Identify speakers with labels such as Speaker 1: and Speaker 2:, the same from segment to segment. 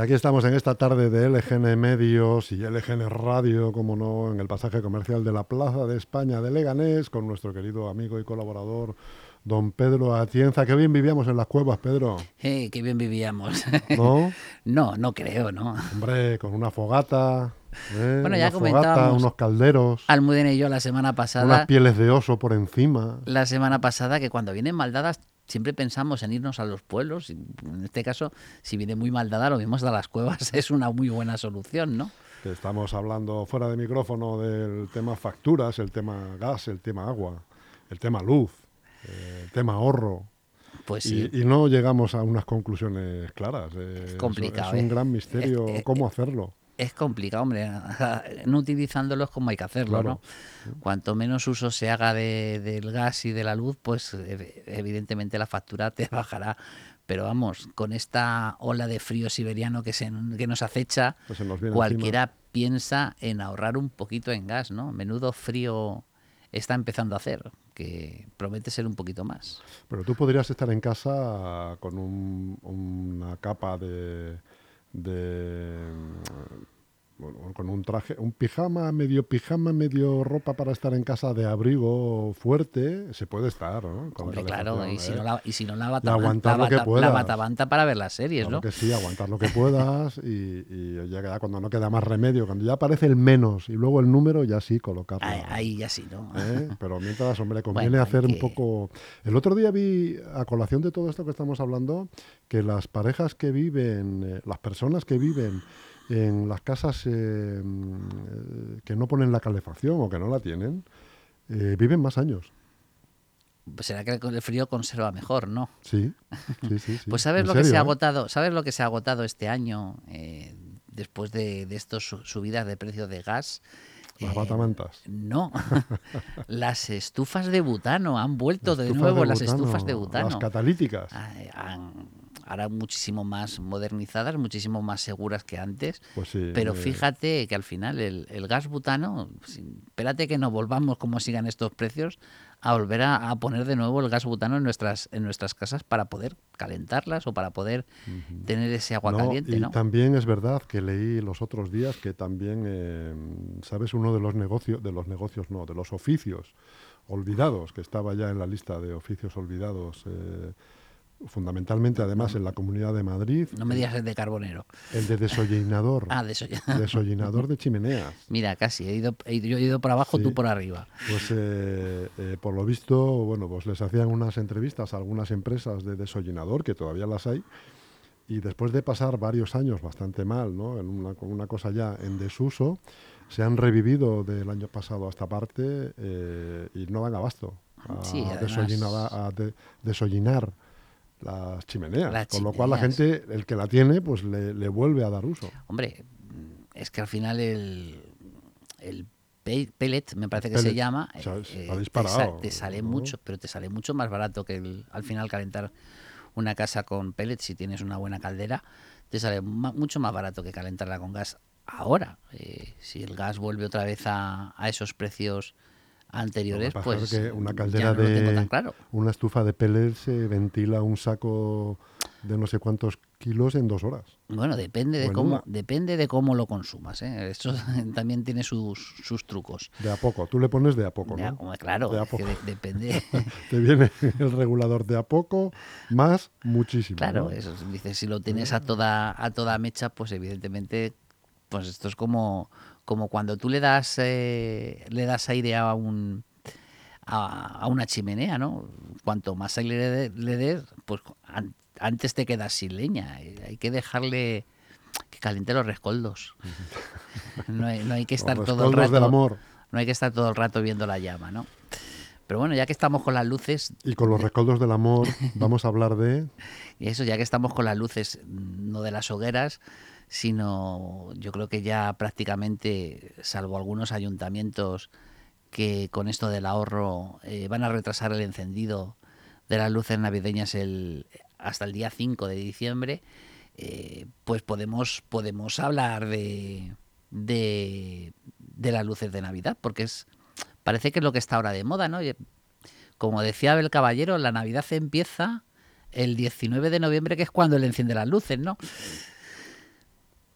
Speaker 1: Aquí estamos en esta tarde de LGN Medios y LGN Radio, como no, en el pasaje comercial de la Plaza de España de Leganés, con nuestro querido amigo y colaborador don Pedro Atienza. Qué bien vivíamos en las cuevas, Pedro.
Speaker 2: Eh, qué bien vivíamos.
Speaker 1: ¿No?
Speaker 2: no, no creo, ¿no?
Speaker 1: Hombre, con una fogata. ¿eh?
Speaker 2: Bueno, ya comentábamos-
Speaker 1: unos calderos,
Speaker 2: Almudena y yo la semana pasada,
Speaker 1: unas pieles de oso por encima.
Speaker 2: la semana pasada, que cuando vienen maldadas siempre pensamos en irnos a los pueblos. y en este caso, si viene muy maldada, lo mismo a las cuevas es una muy buena solución, ¿no?
Speaker 1: Que estamos hablando fuera de micrófono del tema facturas, el tema gas, el tema agua, el tema luz, eh, el tema ahorro.
Speaker 2: Pues
Speaker 1: Y-
Speaker 2: sí.
Speaker 1: Y, no llegamos a unas conclusiones claras. eh, es-
Speaker 2: complicado,
Speaker 1: Es, un
Speaker 2: ¿eh?
Speaker 1: gran misterio
Speaker 2: Eh, eh,
Speaker 1: cómo hacerlo.
Speaker 2: Es complicado, hombre. No utilizándolos como hay que hacerlo,
Speaker 1: Claro.
Speaker 2: ¿no? Cuanto menos uso se haga de- del gas y de la luz, pues ev- evidentemente la factura te bajará. Pero vamos, con esta ola de frío siberiano que, se, que nos acecha,
Speaker 1: Pues nos
Speaker 2: cualquiera piensa en ahorrar un poquito en gas, ¿no? Menudo frío está empezando a hacer, que promete ser un poquito más.
Speaker 1: Pero tú podrías estar en casa con un- una capa de, de, con un traje, un pijama, medio pijama, medio ropa para estar en casa de abrigo fuerte, se puede estar, ¿no? Con
Speaker 2: Hombre, claro, y si,
Speaker 1: ¿eh?
Speaker 2: no la, y si no la batabanta, la, batabanta para ver las series,
Speaker 1: Claro
Speaker 2: ¿no?
Speaker 1: que sí, aguantar lo que puedas y, y ya queda- cuando no queda más remedio, cuando ya aparece el menos y luego el número, ya sí colocarlo.
Speaker 2: Ahí, ahí ya sí, ¿no?
Speaker 1: ¿eh? Pero mientras, hombre, conviene
Speaker 2: Bueno,
Speaker 1: hacer un poco... El otro día vi, a colación de todo esto que estamos hablando, que las parejas que viven, eh, las personas que viven en las casas eh, mm, que no ponen la calefacción o que no la tienen, eh, viven más años.
Speaker 2: Pues será que el frío conserva mejor, ¿no?
Speaker 1: Sí, sí, sí. sí.
Speaker 2: Pues sabes lo que se ha
Speaker 1: ¿eh?
Speaker 2: agotado, sabes lo que se ha agotado este año eh, después de, de estas su- subidas de precio de gas.
Speaker 1: Las batamantas.
Speaker 2: No, las estufas de butano han vuelto de nuevo
Speaker 1: de
Speaker 2: las estufas de
Speaker 1: Las
Speaker 2: butano.
Speaker 1: catalíticas.
Speaker 2: Ah, han- ahora muchísimo más modernizadas, muchísimo más seguras que antes.
Speaker 1: Pues sí.
Speaker 2: Pero
Speaker 1: eh,
Speaker 2: fíjate que al final el, el gas butano, si- espérate que no volvamos como sigan estos precios, a volver a, a poner de nuevo el gas butano en nuestras, en nuestras casas para poder calentarlas o para poder tener ese agua
Speaker 1: No,
Speaker 2: caliente,
Speaker 1: y
Speaker 2: ¿no?
Speaker 1: también es verdad que leí los otros días que también, eh, sabes, uno de los negocios, de los negocios no, de los oficios olvidados, que estaba ya en la lista de oficios olvidados, eh, fundamentalmente además en la Comunidad de Madrid,
Speaker 2: No me digas el de carbonero.
Speaker 1: el de desollinador,
Speaker 2: Ah, de eso ya.
Speaker 1: desollinador de chimeneas.
Speaker 2: Mira, casi, he ido, he ido- yo he ido por abajo,
Speaker 1: Sí.
Speaker 2: tú por arriba.
Speaker 1: Pues eh, eh, por lo visto, bueno, pues les hacían unas entrevistas a algunas empresas de desollinador, que todavía las hay, y después de pasar varios años bastante mal, ¿no? En una, con una cosa ya en desuso, se han revivido del año pasado a esta parte eh, y no dan abasto a,
Speaker 2: Sí, además-
Speaker 1: desollinar, a de- desollinar las chimeneas. Con lo cual la gente, el que la tiene, pues le, le vuelve a dar uso.
Speaker 2: Hombre, es que al final el, el pe- pellet, me parece que se
Speaker 1: pellet,
Speaker 2: llama,
Speaker 1: o sea,
Speaker 2: eh,
Speaker 1: ha
Speaker 2: eh, te, sale
Speaker 1: ¿no?
Speaker 2: mucho, pero te sale mucho más barato que el- al final calentar una casa con pellets si tienes una buena caldera, te sale ma- mucho más barato que calentarla con gas ahora. Eh, si el gas vuelve otra vez a, a esos precios anteriores, pues
Speaker 1: es que una
Speaker 2: ya
Speaker 1: caldera
Speaker 2: no lo tengo
Speaker 1: de
Speaker 2: tan claro.
Speaker 1: una estufa de pellets se ventila un saco de no sé cuántos kilos en dos horas.
Speaker 2: Bueno, depende de
Speaker 1: Bueno,
Speaker 2: cómo
Speaker 1: una-
Speaker 2: depende de cómo lo consumas. ¿eh? Esto también tiene sus, sus trucos.
Speaker 1: De a poco. Tú le pones de a poco,
Speaker 2: Ya,
Speaker 1: ¿no?
Speaker 2: claro,
Speaker 1: De a
Speaker 2: es que
Speaker 1: poco.
Speaker 2: de- depende.
Speaker 1: Te viene el regulador de a poco más muchísimo.
Speaker 2: claro,
Speaker 1: ¿no?
Speaker 2: eso, dices, si lo tienes a toda, a toda mecha, pues evidentemente, pues esto es como, como cuando tú le das, eh, le das aire a un a, a una chimenea, ¿no? Cuanto más aire le, de- le des, pues an- antes te quedas sin leña. Eh, Hay que dejarle que caliente los rescoldos. No hay, no hay que estar todo el rato.
Speaker 1: del amor.
Speaker 2: No hay que estar todo el rato viendo la llama, ¿no? Pero bueno, ya que estamos con las luces,
Speaker 1: Y con los rescoldos del amor vamos a hablar de...
Speaker 2: y eso, ya que estamos con las luces, no de las hogueras, sino yo creo que ya prácticamente, salvo algunos ayuntamientos que con esto del ahorro eh, van a retrasar el encendido de las luces navideñas el, hasta el día 5 de diciembre, eh, pues podemos, podemos hablar de, de, de las luces de Navidad, porque es parece que es lo que está ahora de moda, ¿no? Como decía Abel Caballero, la Navidad empieza el 19 de noviembre, que es cuando él enciende las luces, ¿no?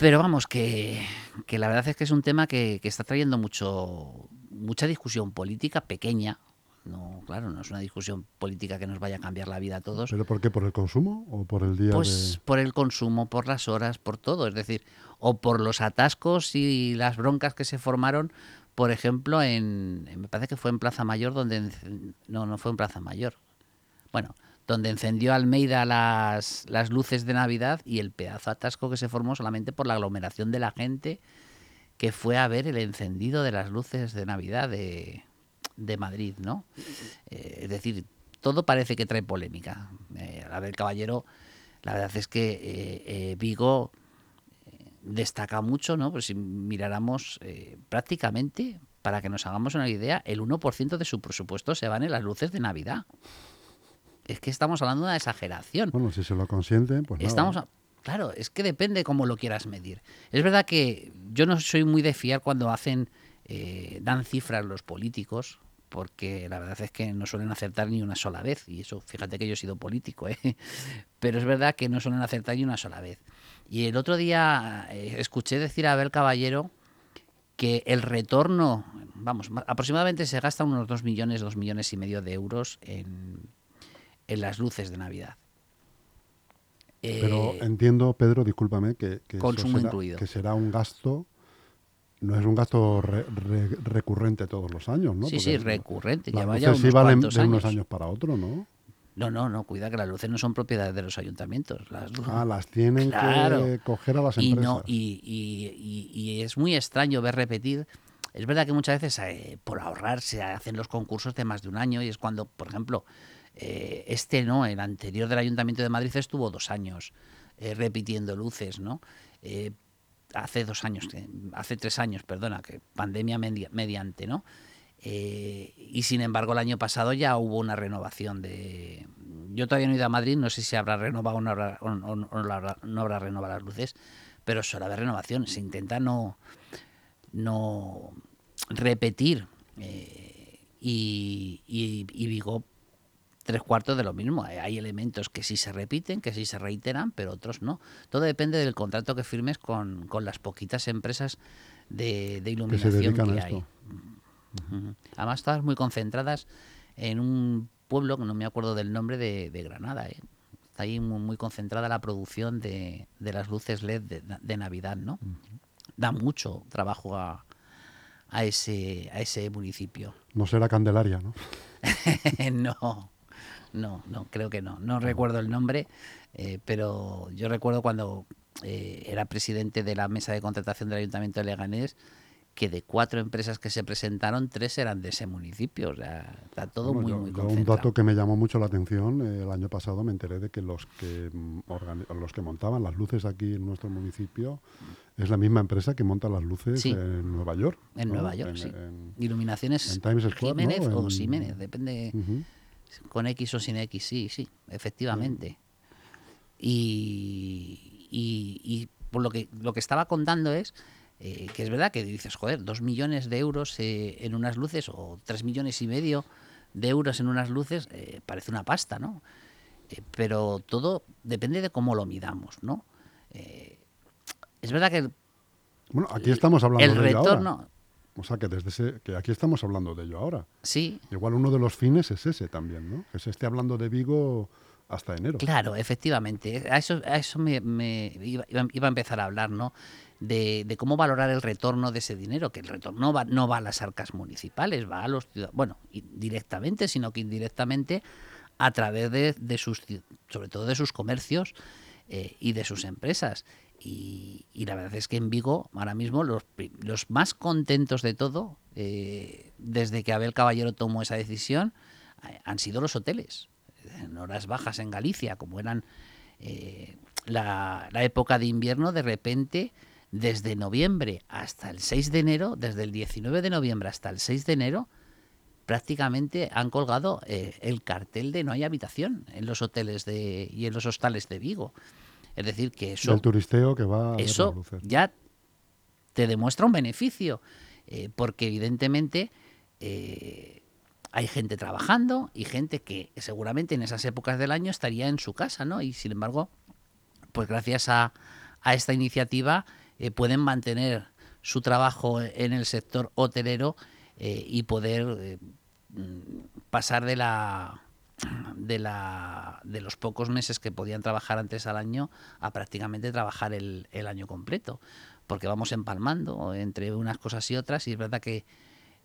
Speaker 2: Pero vamos, que, que la verdad es que es un tema que, que está trayendo mucho, mucha discusión política pequeña, no, claro, no es una discusión política que nos vaya a cambiar la vida a todos.
Speaker 1: ¿Pero por qué? ¿Por el consumo o por el día
Speaker 2: Pues por el consumo, por las horas, por todo. Es decir, o por los atascos y las broncas que se formaron, por ejemplo, en. Me parece que fue en Plaza Mayor, donde. No, no fue en Plaza Mayor. Bueno, donde encendió Almeida las, las luces de Navidad y el pedazo atasco que se formó solamente por la aglomeración de la gente que fue a ver el encendido de las luces de Navidad de, de Madrid, ¿no? Eh, es decir, todo parece que trae polémica. Eh, a ver, caballero, la verdad es que eh, eh, Vigo destaca mucho, ¿no? Pues si miráramos prácticamente, para que nos hagamos una idea, el 1% de su presupuesto se van en las luces de Navidad. Es que estamos hablando de una exageración.
Speaker 1: Bueno, si se lo consienten, pues nada.
Speaker 2: Estamos a- Claro, es que depende cómo lo quieras medir. Es verdad que yo no soy muy de fiar cuando hacen, eh, dan cifras los políticos, porque la verdad es que no suelen acertar ni una sola vez. Y eso, fíjate que yo he sido político, ¿eh? pero es verdad que no suelen acertar ni una sola vez. Y el otro día eh, escuché decir a Abel Caballero que el retorno, vamos, ma- aproximadamente se gastan unos 2 millones, 2 millones y medio de euros en, en las luces de Navidad.
Speaker 1: Pero
Speaker 2: Eh,
Speaker 1: entiendo, Pedro, discúlpame, que,
Speaker 2: Consumo
Speaker 1: será,
Speaker 2: incluido.
Speaker 1: que será un gasto, no es un gasto re- re- recurrente todos los años, ¿no?
Speaker 2: sí,
Speaker 1: Porque
Speaker 2: sí, recurrente.
Speaker 1: Las
Speaker 2: Lleva ya
Speaker 1: luces
Speaker 2: unos
Speaker 1: valen de unos
Speaker 2: años.
Speaker 1: para otro, ¿no?
Speaker 2: No, no, no, cuida que las luces no son propiedades de los ayuntamientos. Las luces-
Speaker 1: Ah, las tienen
Speaker 2: Claro.
Speaker 1: que coger a las
Speaker 2: y,
Speaker 1: empresas.
Speaker 2: no, y, y- y- y es muy extraño ver repetir. Es verdad que muchas veces eh, por ahorrar se hacen los concursos de más de un año y es cuando, por ejemplo, eh, este no, el anterior del Ayuntamiento de Madrid estuvo dos años eh, repitiendo luces, ¿no? Eh, hace dos años, hace tres años, perdona, que pandemia media- mediante, ¿no? Y sin embargo, el año pasado ya hubo una renovación de. Yo todavía no he ido a Madrid, no sé si habrá renovado o no habrá, o- no habrá, no renovado las luces, pero suele haber renovación. Se intenta no, no repetir. y, y, y Vigo, tres cuartos de lo mismo. Hay- elementos que sí se repiten, que sí se reiteran, pero otros no. Todo depende del contrato que firmes con, con las poquitas empresas de,
Speaker 1: que
Speaker 2: iluminación
Speaker 1: dedican
Speaker 2: que
Speaker 1: a
Speaker 2: hay.
Speaker 1: esto.
Speaker 2: Además, todas muy concentradas en un pueblo que no me acuerdo del nombre de, de Granada. ¿eh? Está ahí muy, muy concentrada la producción de, de las luces LED de, de Navidad, ¿no? Da mucho trabajo a, a, ese, a ese municipio.
Speaker 1: No será Candelaria, ¿no?
Speaker 2: no, no, no, creo que no. No recuerdo el nombre, eh, pero yo recuerdo cuando eh, era presidente de la mesa de contratación del Ayuntamiento de Leganés que de cuatro empresas que se presentaron, tres eran de ese municipio. O sea, está todo
Speaker 1: Bueno,
Speaker 2: muy,
Speaker 1: yo-
Speaker 2: muy
Speaker 1: yo un
Speaker 2: concentrado.
Speaker 1: dato que me llamó mucho la atención, eh, el año pasado me enteré de que los que mm, los que montaban las luces aquí en nuestro municipio es la misma empresa que monta las luces
Speaker 2: Sí.
Speaker 1: en Nueva York.
Speaker 2: En
Speaker 1: ¿no?
Speaker 2: Nueva York,
Speaker 1: En-
Speaker 2: sí.
Speaker 1: en-
Speaker 2: Iluminaciones
Speaker 1: en Times Square, ¿no?
Speaker 2: Jiménez o
Speaker 1: En-
Speaker 2: Jiménez, depende
Speaker 1: Ujú.
Speaker 2: Con X o sin X, sí, sí, efectivamente. Y, y- y por lo que, lo que estaba contando es eh, que es verdad que dices, joder, dos millones de euros eh, en unas luces o tres millones y medio de euros en unas luces eh, parece una pasta, ¿no? Pero todo depende de cómo lo midamos, ¿no? Es verdad que el,
Speaker 1: Bueno, aquí estamos hablando
Speaker 2: el
Speaker 1: de ahora. O sea, que desde ese, que aquí estamos hablando de ello ahora.
Speaker 2: sí,
Speaker 1: Igual uno de los fines es ese también, ¿no? Que se esté hablando de Vigo hasta enero.
Speaker 2: Claro, efectivamente. A eso, a eso me, me iba, iba- a empezar a hablar, ¿no? De, de cómo valorar el retorno de ese dinero, que el retorno va, no va a las arcas municipales, va a los ciudadanos, bueno, directamente, sino que indirectamente a través de, de sus, sobre todo de sus comercios eh, y de sus empresas. Y, y la verdad es que en Vigo, ahora mismo, los, los más contentos de todo, eh, desde que Abel Caballero tomó esa decisión, eh, han sido los hoteles. En horas bajas en Galicia, como eran eh, la, la época de invierno, de repente, desde noviembre hasta el 6 de enero, desde el 19 de noviembre hasta el 6 de enero, prácticamente han colgado eh, el cartel de no hay habitación en los hoteles de, y en los hostales de Vigo. Es decir, que eso,
Speaker 1: Del turisteo que va
Speaker 2: eso
Speaker 1: luces.
Speaker 2: ya te demuestra un beneficio, eh, porque evidentemente eh, hay gente trabajando y gente que seguramente en esas épocas del año estaría en su casa, ¿no? Y sin embargo, pues gracias a, a esta iniciativa pueden mantener su trabajo en el sector hotelero y poder pasar de la de la de los pocos meses que podían trabajar antes al año a prácticamente trabajar el, el año completo. Porque vamos empalmando entre unas cosas y otras y es verdad que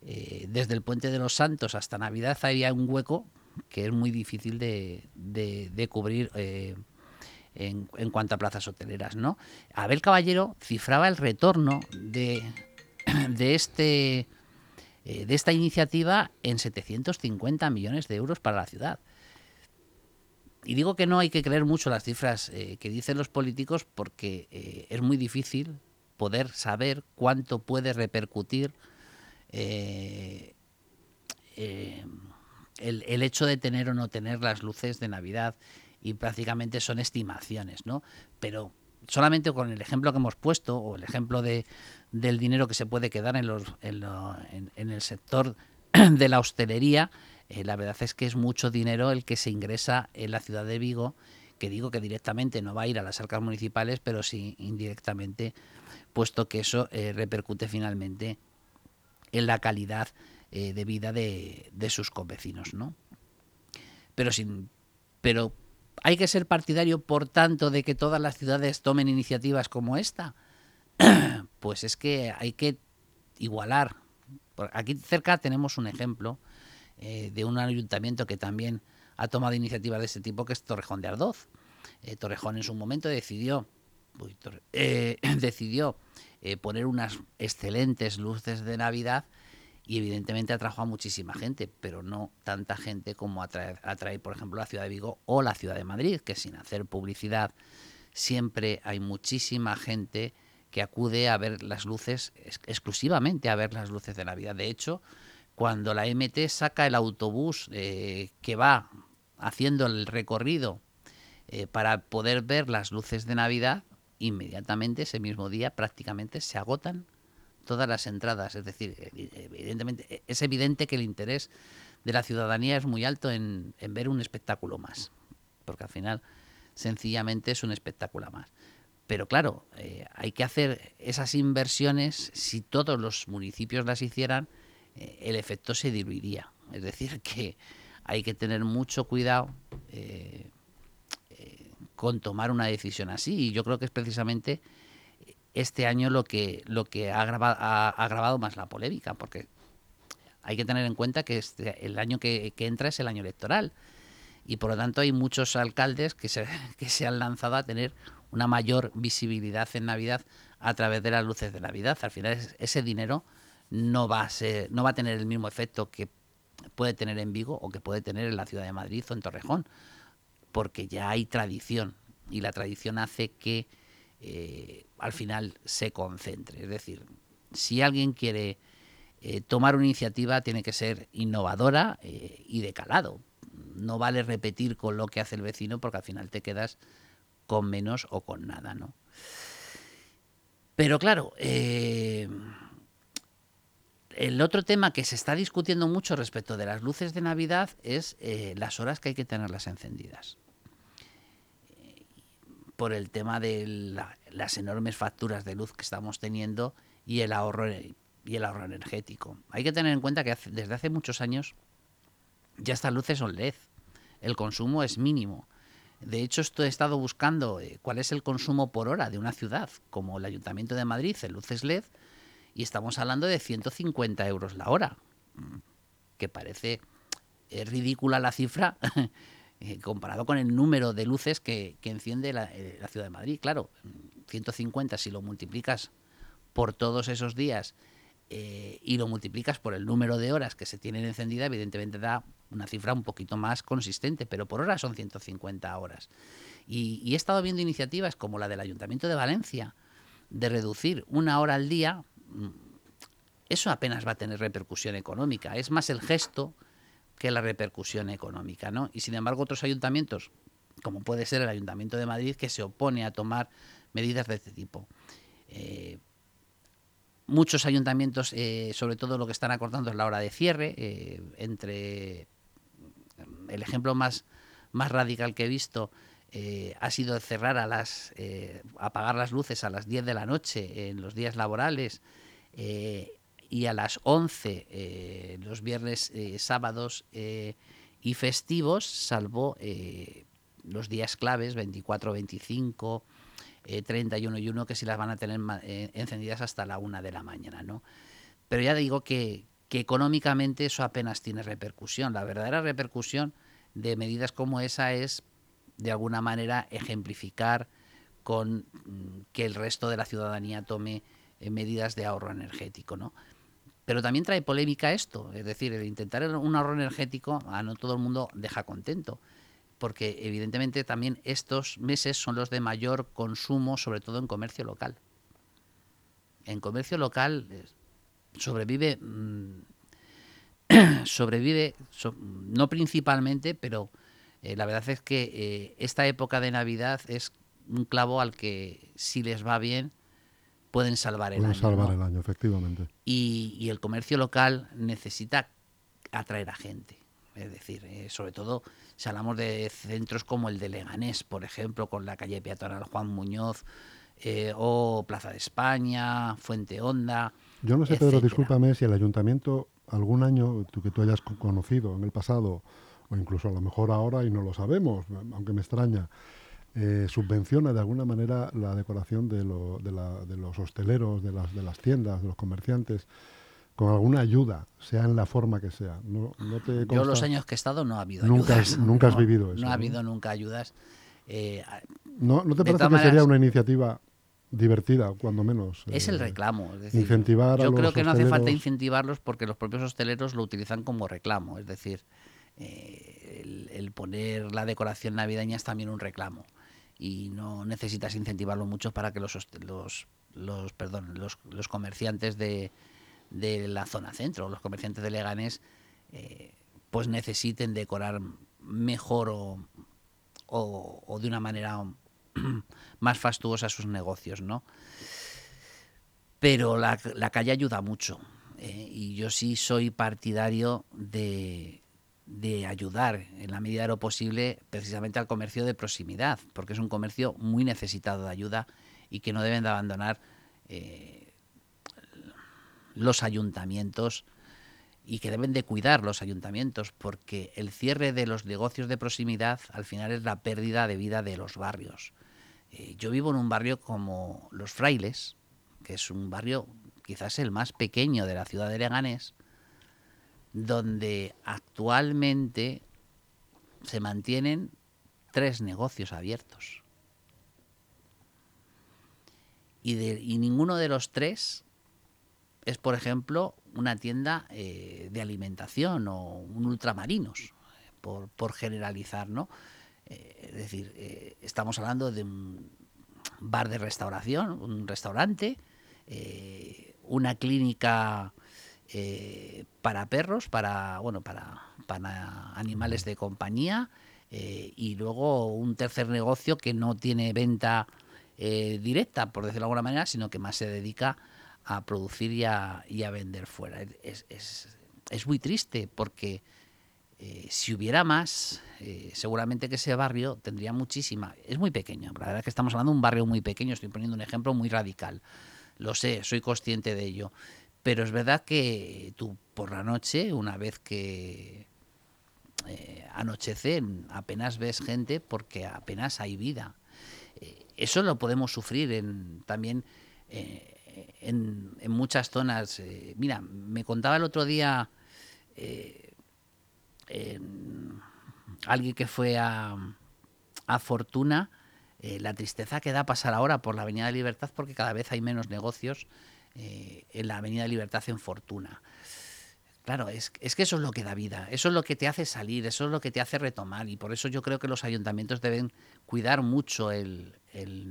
Speaker 2: eh, desde el puente de los Santos hasta Navidad había un hueco que es muy difícil de, de, cubrir eh, en, en, cuanto a plazas hoteleras no Abel Caballero cifraba el retorno de, de este eh, de esta iniciativa en 750 millones de euros para la ciudad. Y digo que no hay que creer mucho las cifras eh, que dicen los políticos porque eh, es muy difícil poder saber cuánto puede repercutir el, el, hecho de tener o no tener las luces de Navidad y prácticamente son estimaciones, ¿no? Pero solamente con el ejemplo que hemos puesto o el ejemplo de, del dinero que se puede quedar en, los, en, el sector de la hostelería, eh, la verdad es que es mucho dinero el que se ingresa en la ciudad de Vigo, que digo que directamente no va a ir a las arcas municipales, pero sí indirectamente, puesto que eso eh, repercute finalmente en la calidad eh, de vida de, de, sus convecinos, ¿no? Pero sin, pero hay que ser partidario, por tanto, de que todas las ciudades tomen iniciativas como esta. pues es que hay que igualar. Aquí cerca tenemos un ejemplo eh, de un ayuntamiento que también ha tomado iniciativas de este tipo, que es Torrejón de Ardoz. Eh, Torrejón en su momento decidió, eh, decidió poner unas excelentes luces de Navidad y evidentemente atrajo a muchísima gente, pero no tanta gente como atrae, por ejemplo, la ciudad de Vigo o la ciudad de Madrid, que sin hacer publicidad siempre hay muchísima gente que acude a ver las luces, exclusivamente a ver las luces de Navidad. De hecho, cuando la MT saca el autobús eh, que va haciendo el recorrido eh, para poder ver las luces de Navidad, inmediatamente ese mismo día prácticamente se agotan todas las entradas. Es decir, evidentemente, es evidente que el interés de la ciudadanía es muy alto en, ver un espectáculo más, porque al final sencillamente es un espectáculo más. Pero claro, eh, hay que hacer esas inversiones, si todos los municipios las hicieran, eh, el efecto se diluiría. Es decir, que hay que tener mucho cuidado eh, con tomar una decisión así. Y yo creo que es precisamente este año lo que, lo que ha, agravado, más la polémica, porque hay que tener en cuenta que este, el año que, entra es el año electoral y por lo tanto hay muchos alcaldes que se, que se han lanzado a tener una mayor visibilidad en Navidad a través de las luces de Navidad. Al final ese dinero no va a ser, no va a tener el mismo efecto que puede tener en Vigo o que puede tener en la ciudad de Madrid o en Torrejón, porque ya hay tradición y la tradición hace que eh, al final se concentre. Es decir, si alguien quiere eh, tomar una iniciativa, tiene que ser innovadora eh, y de calado. No vale repetir con lo que hace el vecino porque al final te quedas con menos o con nada, ¿no? Pero claro, el otro tema que se está discutiendo mucho respecto de las luces de Navidad es las horas que hay que tenerlas encendidas por el tema de las enormes facturas de luz que estamos teniendo y el ahorro y el ahorro energético. Hay que tener en cuenta que desde hace muchos años ya estas luces son LED. El consumo es mínimo. De hecho, esto he estado buscando eh, cuál es el consumo por hora de una ciudad, como el Ayuntamiento de Madrid, en luces LED, y estamos hablando de 150 euros la hora, mm, que parece es ridícula la cifra Eh, comparado con el número de luces que, enciende eh, la, ciudad de Madrid. Claro, 150 si lo multiplicas por todos esos días eh, y lo multiplicas por el número de horas que se tienen encendida, evidentemente da una cifra un poquito más consistente, pero por hora son 150 horas. Y, he estado viendo iniciativas como la del Ayuntamiento de Valencia de reducir una hora al día. Mm, eso apenas va a tener repercusión económica. Es más el gesto que la repercusión económica, ¿no? Y sin embargo otros ayuntamientos, como puede ser el Ayuntamiento de Madrid, que se opone a tomar medidas de este tipo. Eh, muchos ayuntamientos, eh, sobre todo lo que están acortando es la hora de cierre, eh, entre el ejemplo más, más radical que he visto ha sido cerrar a las, apagar las luces a las 10 de la noche en los días laborales y a las 11 los viernes, sábados y festivos, salvo los días claves, 24, 25, 31 y 1, que sí las van a tener encendidas hasta la 1 de la mañana. ¿no? Pero ya digo que, que económicamente eso apenas tiene repercusión. La verdadera repercusión de medidas como esa es de alguna manera ejemplificar con mm, que el resto de la ciudadanía tome eh, medidas de ahorro energético, ¿no? Pero también trae polémica esto, es decir, el intentar un ahorro energético a no todo el mundo deja contento, porque evidentemente también estos meses son los de mayor consumo, sobre todo en comercio local. En comercio local sobrevive mm, sobrevive no principalmente, pero eh, la verdad es que eh, esta época de Navidad es un clavo al que si les va bien pueden salvar el
Speaker 1: pueden
Speaker 2: año.
Speaker 1: salvar el año, efectivamente.
Speaker 2: Y, el comercio local necesita atraer a gente. Es decir, eh, sobre todo si hablamos de centros como el de Leganés, por ejemplo, con la calle peatonal Juan Muñoz, o Plaza de España, Fuente Honda.
Speaker 1: Yo no sé, Pedro, discúlpame si el ayuntamiento algún año tú, que tú hayas conocido en el pasado o incluso a lo mejor ahora y no lo sabemos, aunque me extraña, eh, subvenciona de alguna manera la decoración de, los hosteleros, de las, de las tiendas, de los comerciantes, con alguna ayuda, sea en la forma que sea. No,
Speaker 2: te Yo los años que he estado no ha habido
Speaker 1: nunca
Speaker 2: ayudas.
Speaker 1: nunca has vivido eso.
Speaker 2: No ha habido nunca ayudas.
Speaker 1: Eh, ¿No, te parece que sería una iniciativa divertida, cuando menos.
Speaker 2: Es el eh, reclamo. Es decir,
Speaker 1: incentivar
Speaker 2: yo creo que no hace falta incentivarlos porque los propios hosteleros lo utilizan como reclamo. Es decir, eh, el, poner la decoración navideña es también un reclamo y no necesitas incentivarlo mucho para que los, los, los, perdón, los, comerciantes de, de, la zona centro, los comerciantes de Leganés, eh, pues necesiten decorar mejor o, o, de una manera más fastuosa sus negocios, ¿no? Pero la, la calle ayuda mucho. Eh, y yo sí soy partidario de, de ayudar en la medida de lo posible precisamente al comercio de proximidad, porque es un comercio muy necesitado de ayuda y que no deben de abandonar eh, los ayuntamientos y que deben de cuidar los ayuntamientos, porque el cierre de los negocios de proximidad al final es la pérdida de vida de los barrios. Eh, yo vivo en un barrio como Los Frailes, que es un barrio quizás el más pequeño de la ciudad de Leganés, donde actualmente se mantienen tres negocios abiertos. Y, de, ninguno de los tres es, por ejemplo, una tienda eh, de alimentación o un ultramarinos, por, generalizar, ¿no? Eh, es decir, eh, estamos hablando de un bar de restauración, un restaurante, una clínica eh, para perros, para bueno, para, para animales de compañía eh, y luego un tercer negocio que no tiene venta eh, directa, por decirlo de alguna manera, sino que más se dedica a producir y a, vender fuera. Es, es, muy triste porque si hubiera más, seguramente que ese barrio tendría muchísima. Es muy pequeño, la verdad es que estamos hablando de un barrio muy pequeño, estoy poniendo un ejemplo muy radical. Lo sé, soy consciente de ello. Pero es verdad que tú por la noche, una vez que eh, anochece, apenas ves gente porque apenas hay vida. Eh, eso lo podemos sufrir en, también eh, en, muchas zonas. mira, me contaba el otro día alguien que fue a, a Fortuna la tristeza que da pasar ahora por la Avenida de Libertad porque cada vez hay menos negocios eh, en la Avenida Libertad en Fortuna. Claro, es, es, que eso es lo que da vida, eso es lo que te hace salir, eso es lo que te hace retomar y por eso yo creo que los ayuntamientos deben cuidar mucho el,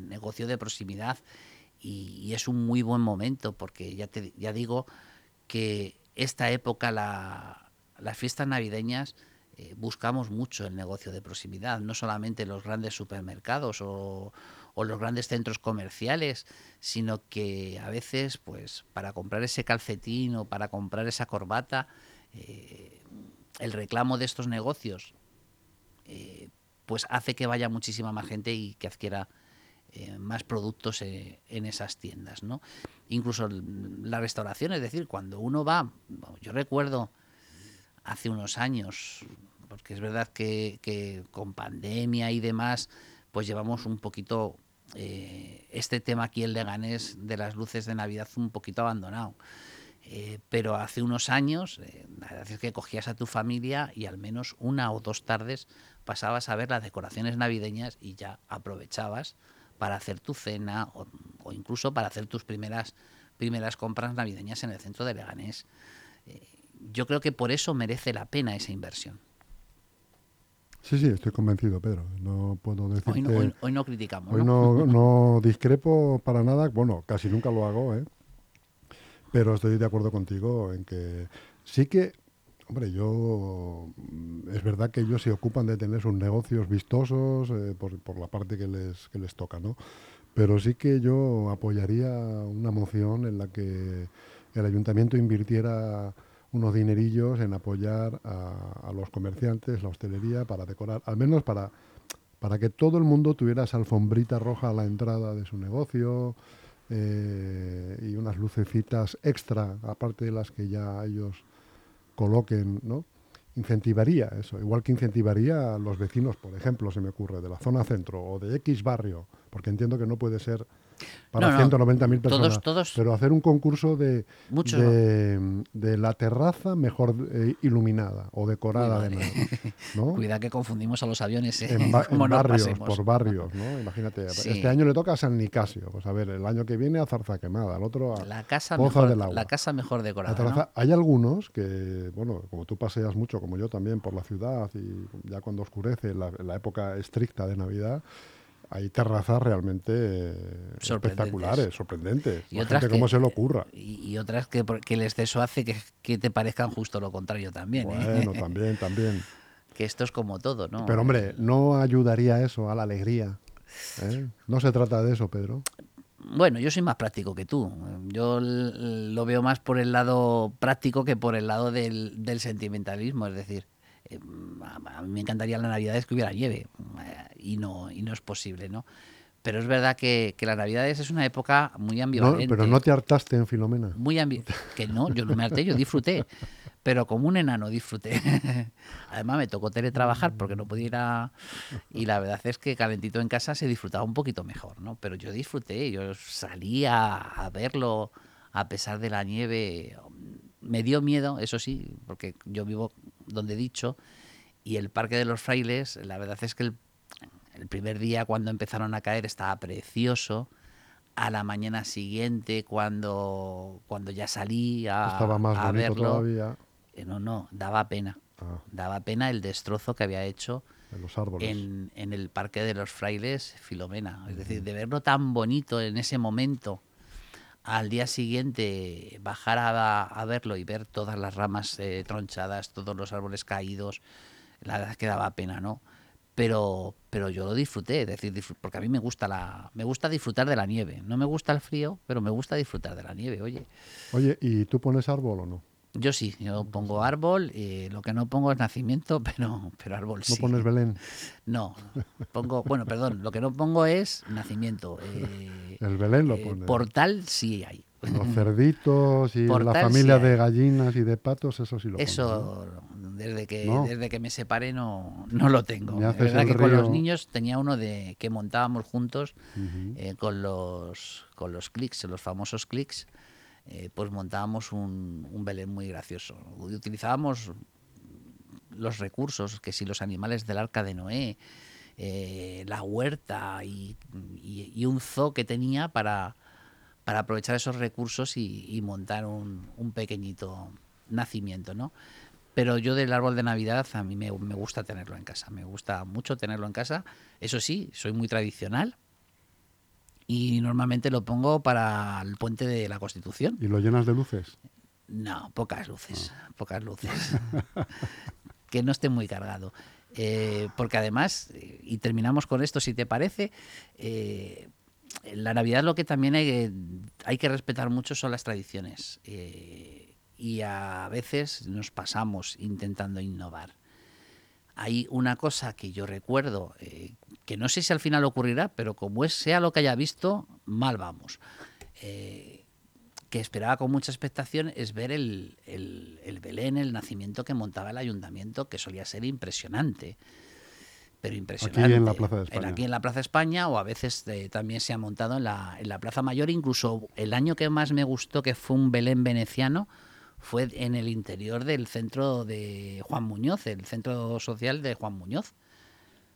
Speaker 2: negocio de proximidad y, es un muy buen momento porque ya, te, ya digo que esta época, la, las fiestas navideñas, eh, buscamos mucho el negocio de proximidad, no solamente los grandes supermercados o, o los grandes centros comerciales, sino que a veces, pues, para comprar ese calcetín o para comprar esa corbata, eh, el reclamo de estos negocios eh, pues hace que vaya muchísima más gente y que adquiera más productos en esas tiendas, ¿no? Incluso la restauración, es decir, cuando uno va, yo recuerdo hace unos años, porque es verdad que, con pandemia y demás, pues llevamos un poquito eh, este tema aquí en Leganés de las luces de Navidad un poquito abandonado. pero hace unos años, la verdad es que cogías a tu familia y al menos una o dos tardes pasabas a ver las decoraciones navideñas y ya aprovechabas para hacer tu cena o, incluso para hacer tus primeras, primeras compras navideñas en el centro de Leganés. Eh, yo creo que por eso merece la pena esa inversión.
Speaker 1: Sí, sí, estoy convencido, Pedro. No puedo decir
Speaker 2: hoy, no, hoy, no criticamos.
Speaker 1: Hoy ¿no? no, discrepo para nada. Bueno, casi nunca lo hago, ¿eh? Pero estoy de acuerdo contigo en que sí que Hombre, yo mm, es verdad que ellos se ocupan de tener sus negocios vistosos eh, por, por, la parte que les, que les toca, ¿no? Pero sí que yo apoyaría una moción en la que el ayuntamiento invirtiera unos dinerillos en apoyar a, los comerciantes, la hostelería, para decorar, al menos para, para que todo el mundo tuviera esa alfombrita roja a la entrada de su negocio eh, y unas lucecitas extra, aparte de las que ya ellos coloquen, ¿no? Incentivaría eso, igual que incentivaría a los vecinos, por ejemplo, se me ocurre, de la zona centro o de X barrio, porque entiendo que no puede ser para 190.000 personas.
Speaker 2: Todos,
Speaker 1: pero hacer un concurso de, de, la terraza mejor eh, iluminada o decorada además. ¿no?
Speaker 2: Cuida que confundimos a los aviones ¿eh?
Speaker 1: en, barrios, por barrios. ¿no? Imagínate, este año le toca a San Nicasio. Pues a ver, el año que viene a Zarza Quemada, el otro a
Speaker 2: la casa mejor, La casa mejor decorada.
Speaker 1: Hay algunos que, bueno, como tú paseas mucho, como yo también, por la ciudad y ya cuando oscurece, la, la época estricta de Navidad, hay terrazas realmente eh, espectaculares, sorprendentes. Y otras que, cómo se le ocurra.
Speaker 2: Y, otras que, que, el exceso hace que, te parezcan justo lo contrario también.
Speaker 1: ¿eh? Bueno, también, también.
Speaker 2: Que esto es como todo, ¿no?
Speaker 1: Pero hombre, ¿no ayudaría eso a la alegría? ¿Eh? No se trata de eso, Pedro.
Speaker 2: Bueno, yo soy más práctico que tú. Yo lo veo más por el lado práctico que por el lado del, del sentimentalismo. Es decir, a mí me encantaría la Navidad que hubiera nieve y no, y no es posible, ¿no? Pero es verdad que, que la Navidad es una época muy ambivalente.
Speaker 1: No, pero no te hartaste en Filomena.
Speaker 2: Muy Que no, yo no me harté, yo disfruté. Pero como un enano disfruté. Además me tocó teletrabajar porque no podía ir a... Y la verdad es que calentito en casa se disfrutaba un poquito mejor, ¿no? Pero yo disfruté, yo salía a verlo a pesar de la nieve. Me dio miedo, eso sí, porque yo vivo donde he dicho, y el Parque de los Frailes, la verdad es que el, primer día cuando empezaron a caer estaba precioso, a la mañana siguiente cuando, cuando ya salí a,
Speaker 1: estaba más a verlo, todavía.
Speaker 2: Eh, no, no, daba pena. Ah. Daba pena el destrozo que había hecho
Speaker 1: en, los árboles.
Speaker 2: En, el Parque de los Frailes Filomena. Es decir, de verlo tan bonito en ese momento al día siguiente bajar a, verlo y ver todas las ramas eh, tronchadas, todos los árboles caídos, la verdad es que daba pena, ¿no? Pero, pero yo lo disfruté, es decir, porque a mí me gusta la, me gusta disfrutar de la nieve. No me gusta el frío, pero me gusta disfrutar de la nieve, oye.
Speaker 1: Oye, ¿y tú pones árbol o no?
Speaker 2: Yo sí, yo pongo árbol, y lo que no pongo es nacimiento, pero, pero árbol sí.
Speaker 1: ¿No pones Belén?
Speaker 2: No, pongo, bueno, perdón, lo que no pongo es nacimiento. Eh,
Speaker 1: el Belén lo eh, pone.
Speaker 2: Portal sí hay.
Speaker 1: Los cerditos y la familia de gallinas y de patos, eso sí lo
Speaker 2: Eso, desde, que, desde que me separé no, no lo tengo. La verdad que con los niños tenía uno de que montábamos juntos eh, con los con los clics, los famosos clics eh, pues montábamos un, Belén muy gracioso. Utilizábamos los recursos, que si los animales del arca de Noé, eh, la huerta y, un zoo que tenía para, para aprovechar esos recursos y, montar un, un, pequeñito nacimiento, ¿no? Pero yo del árbol de Navidad a mí me, me gusta tenerlo en casa, me gusta mucho tenerlo en casa. Eso sí, soy muy tradicional, y normalmente lo pongo para el puente de la Constitución.
Speaker 1: ¿Y lo llenas de luces?
Speaker 2: No, pocas luces, ah. pocas luces. que no esté muy cargado. Eh, porque además, y terminamos con esto si te parece, eh, la Navidad lo que también hay, hay, que respetar mucho son las tradiciones. Eh, y a veces nos pasamos intentando innovar. hay una cosa que yo recuerdo, eh, que no sé si al final ocurrirá, pero como es, sea lo que haya visto, mal vamos. Eh, que esperaba con mucha expectación es ver el, Belén, el nacimiento que montaba el ayuntamiento, que solía ser impresionante. Pero impresionante.
Speaker 1: Aquí en la Plaza de España.
Speaker 2: Aquí en la Plaza de España, o a veces eh, también se ha montado en la, en la Plaza Mayor. Incluso el año que más me gustó, que fue un Belén veneciano, fue en el interior del centro de Juan Muñoz, el centro social de Juan Muñoz.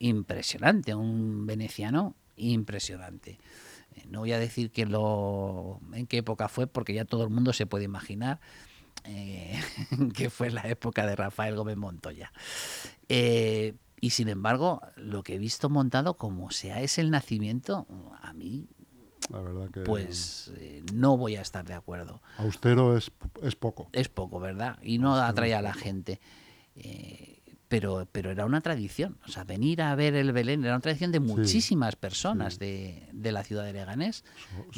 Speaker 2: Impresionante, un veneciano impresionante. Eh, no voy a decir que lo, en qué época fue, porque ya todo el mundo se puede imaginar eh, que fue la época de Rafael Gómez Montoya. Eh, y sin embargo, lo que he visto montado, como sea es el nacimiento, a mí pues eh, no voy a estar de acuerdo.
Speaker 1: Austero es, es poco.
Speaker 2: Es poco, ¿verdad? Y no atrae a la gente. Eh, pero, pero era una tradición. O sea, venir a ver el Belén era una tradición de muchísimas personas de, de, la ciudad de Leganés.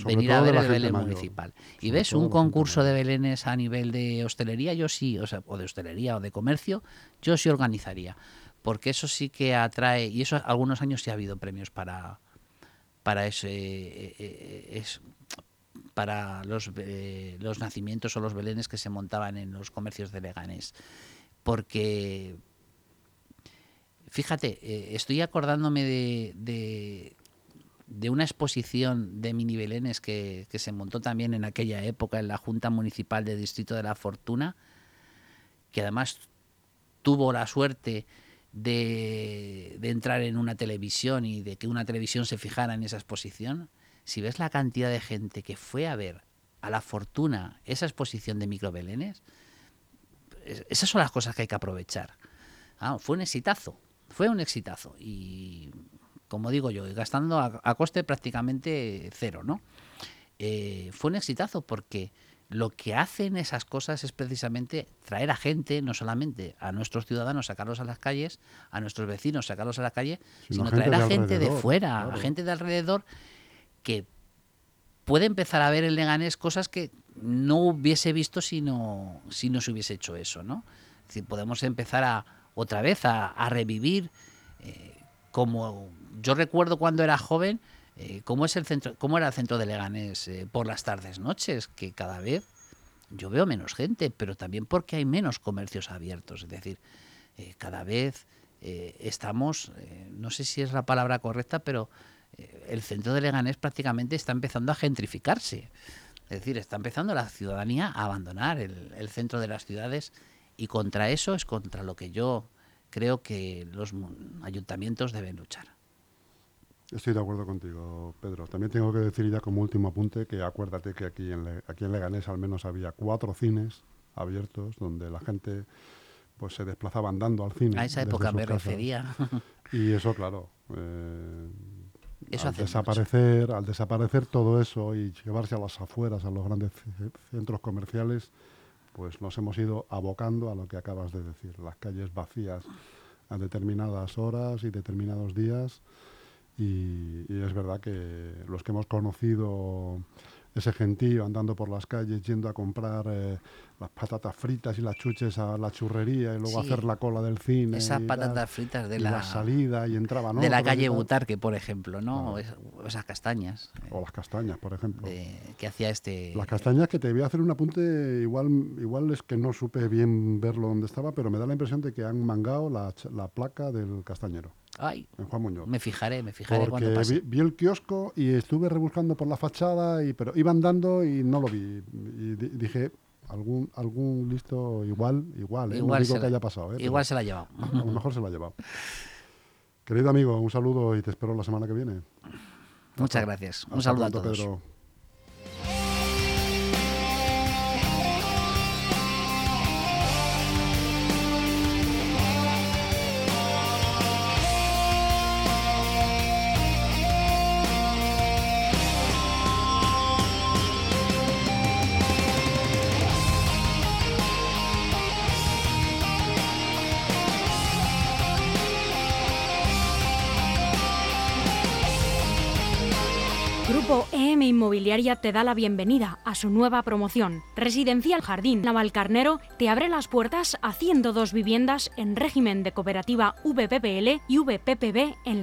Speaker 2: venir a ver el Belén municipal. y ves un concurso de Belénes a nivel de hostelería, yo sí, o, sea, o de hostelería o de comercio, yo sí organizaría. Porque eso sí que atrae, y eso algunos años sí ha habido premios para, para ese eh, eh, es, para los, eh, los nacimientos o los belenes que se montaban en los comercios de Leganés. Porque, fíjate, estoy acordándome de, de, una exposición de mini belenes que, que, se montó también en aquella época en la Junta Municipal de Distrito de la Fortuna, que además tuvo la suerte de, entrar en una televisión y de que una televisión se fijara en esa exposición, si ves la cantidad de gente que fue a ver a la fortuna esa exposición de microbelenes, esas son las cosas que hay que aprovechar. Ah, fue un exitazo, fue un exitazo. Y como digo yo, gastando a, coste prácticamente cero, ¿no? Eh, fue un exitazo porque lo que hacen esas cosas es precisamente traer a gente, no solamente a nuestros ciudadanos, sacarlos a las calles, a nuestros vecinos, sacarlos a la calle, sino, traer a gente de fuera, a gente de alrededor que puede empezar a ver en Leganés cosas que no hubiese visto si no, si no se hubiese hecho eso, ¿no? Es decir, podemos empezar a otra vez a, revivir eh, como yo recuerdo cuando era joven eh, ¿cómo, es el centro, ¿Cómo era el centro de Leganés eh, por las tardes, noches? Que cada vez yo veo menos gente, pero también porque hay menos comercios abiertos. Es decir, eh, cada vez estamos, no sé si es la palabra correcta, pero el centro de Leganés prácticamente está empezando a gentrificarse. Es decir, está empezando la ciudadanía a abandonar el centro de las ciudades y contra eso es contra lo que yo creo que los ayuntamientos deben luchar.
Speaker 1: Estoy de acuerdo contigo, Pedro. También tengo que decir ya como último apunte que acuérdate que aquí en, aquí en Leganés al menos había cuatro cines abiertos donde la gente pues se desplazaba andando al cine.
Speaker 2: A esa época me refería.
Speaker 1: Y eso, claro, eh, al desaparecer, al desaparecer todo eso y llevarse a las afueras, a los grandes centros comerciales, pues nos hemos ido abocando a lo que acabas de decir, las calles vacías a determinadas horas y determinados días y, es verdad que los que hemos conocido ese gentío andando por las calles yendo a comprar eh, las patatas fritas y las chuches a la churrería y luego hacer la cola del cine.
Speaker 2: Esas patatas fritas de la,
Speaker 1: salida y entraban
Speaker 2: De la calle Butarque, por ejemplo, ¿no? esas castañas.
Speaker 1: O las castañas, por ejemplo.
Speaker 2: que hacía este...
Speaker 1: Las castañas que te voy a hacer un apunte, igual, igual es que no supe bien verlo donde estaba, pero me da la impresión de que han mangado la, la placa del castañero.
Speaker 2: Ay,
Speaker 1: en Juan Muñoz.
Speaker 2: Me fijaré, me fijaré
Speaker 1: Porque Vi, vi, el kiosco y estuve rebuscando por la fachada, y, pero iba andando y no lo vi. Y dije, algún algún listo igual, igual, ¿eh? no digo que haya pasado. ¿eh?
Speaker 2: Igual se la ha llevado.
Speaker 1: A lo mejor se la ha llevado. Querido amigo, un saludo y te espero la semana que viene.
Speaker 2: Muchas gracias. Un saludo a todos.
Speaker 3: Grupo Te da la bienvenida a su nueva promoción. Residencial Jardín Navalcarnero te abre las puertas haciendo dos viviendas en régimen de cooperativa VPPL y VPPB en